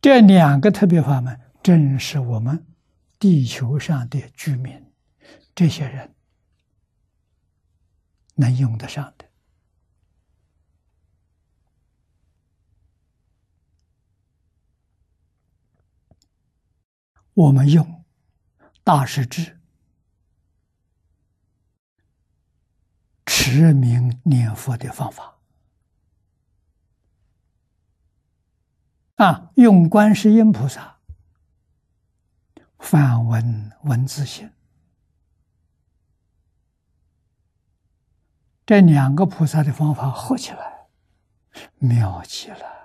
这两个特别法门，正是我们地球上的居民，这些人能用得上的。我们用大师智持名念佛的方法啊，用观世音菩萨梵文文字性，这两个菩萨的方法合起来，妙极了。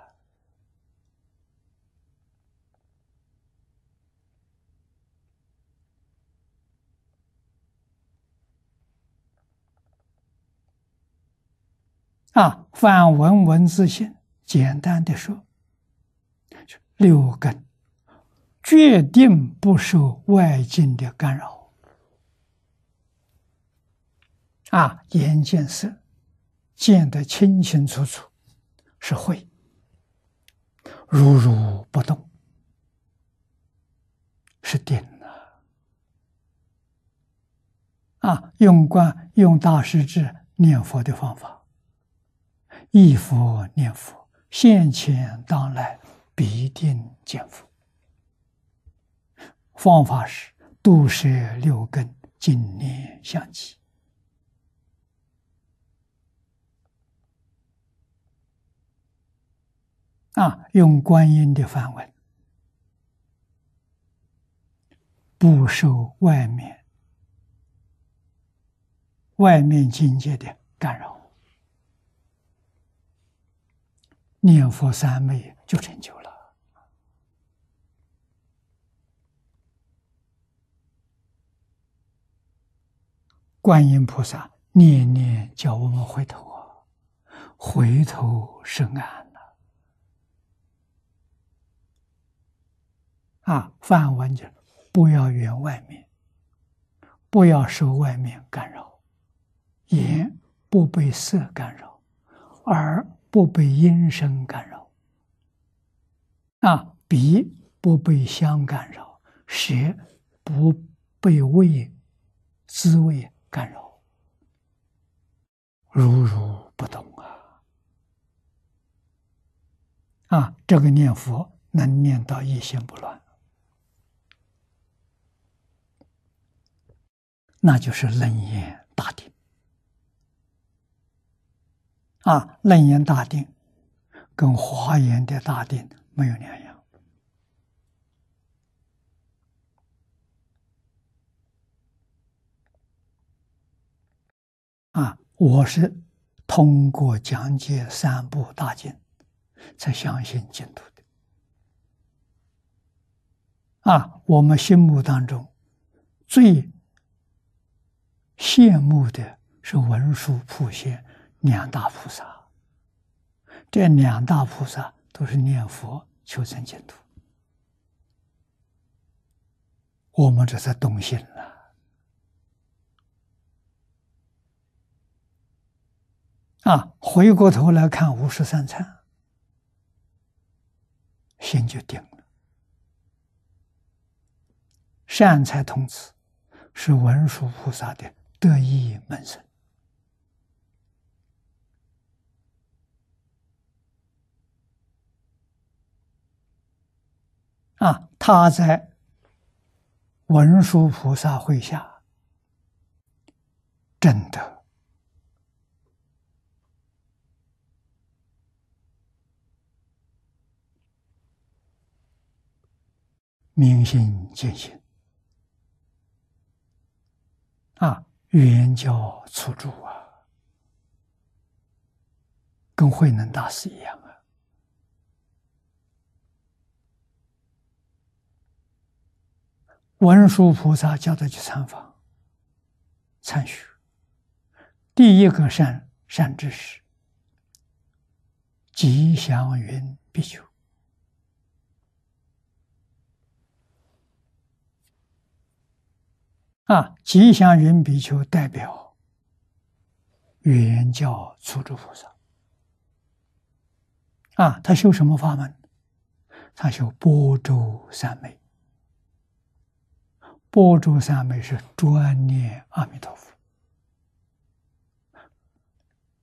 啊，梵文文字性，简单的说，六根决定不受外境的干扰。啊，眼见色，见得清清楚楚，是慧，如如不动，是定啊。啊，用观用大师智念佛的方法。忆佛念佛，现前当来必定见佛。方法是度摄六根，净念相继。啊，用观音的梵文，不受外面外面境界的干扰。念佛三昧就成就了。观音菩萨念念叫我们回头啊，回头是岸了。啊，梵文就不要缘外面，不要受外面干扰，眼不被色干扰，耳。不被音声干扰，啊，鼻不被香干扰，舌不被味滋味干扰，如如不动啊！啊，这个念佛能念到一心不乱，那就是楞严大定。啊，楞严大定跟华严的大定没有两样。啊，我是通过讲解三部大经才相信净土的。啊，我们心目当中最羡慕的是文殊普贤。两大菩萨，这两大菩萨都是念佛求生净土。我们这才动心了啊！回过头来看五十三参，心就定了。善财童子是文殊菩萨的得意门生。啊，他在文殊菩萨会下，真的明心见性啊，圆教初住啊，跟慧能大师一样啊。文殊菩萨叫他去参访、参学。第一个善善知识，吉祥云比丘啊，吉祥云比丘代表圆教初住菩萨啊，他修什么法门？他修波州三昧。波州三昧是专念阿弥陀佛，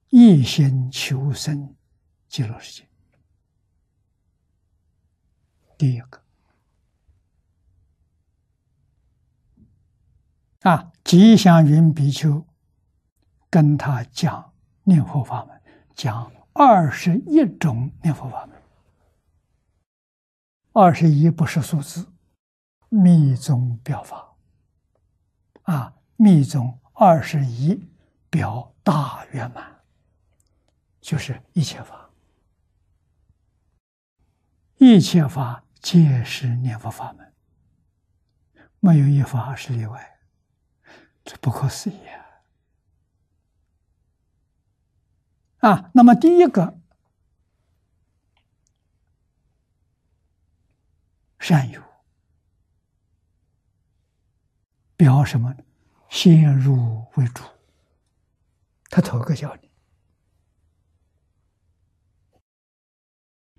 一心求生极乐世界。第一个啊，吉祥云比丘跟他讲念佛法门，讲二十一种念佛法门，二十一不是数字。密宗表法，啊，密宗二十一表大圆满，就是一切法，一切法皆是念佛法门，没有一法是例外，这不可思议啊！啊，那么第一个善有。表什么？先入为主，他头个教你。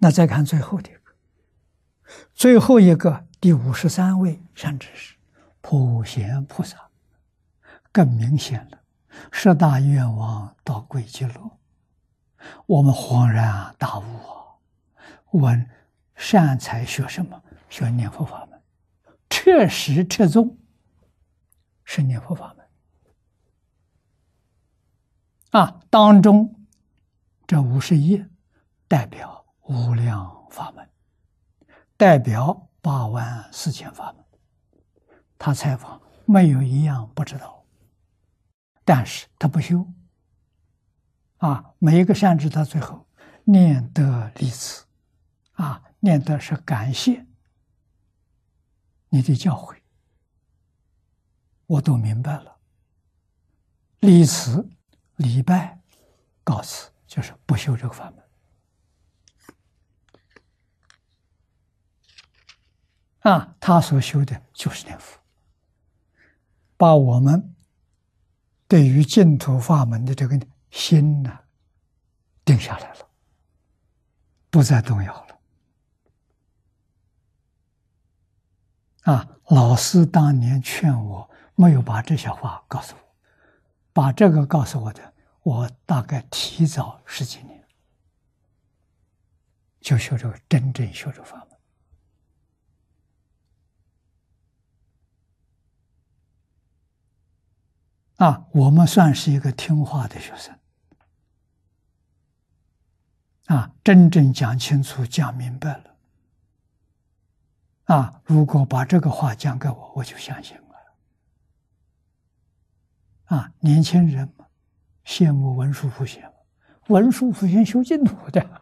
那再看最后的一个，最后一个第五十三位善知识普贤菩萨，更明显了。十大愿望到归极乐，我们恍然大悟啊！问善财学什么？学念佛法门，彻实彻宗。是念佛法门啊，当中这五十一代表无量法门，代表八万四千法门。他采访没有一样不知道，但是他不修啊。每一个善知到最后念得离词啊，念的是感谢你的教诲。我都明白了，礼辞、礼拜、告辞，就是不修这个法门啊。他所修的就是念佛，把我们对于净土法门的这个心呢定下来了，不再动摇了。啊，老师当年劝我。没有把这些话告诉我，把这个告诉我的，我大概提早十几年就学这个真正学这法门啊！我们算是一个听话的学生啊，真正讲清楚、讲明白了啊！如果把这个话讲给我，我就相信了。啊，年轻人嘛，羡慕文殊普贤，文殊普贤修净土的，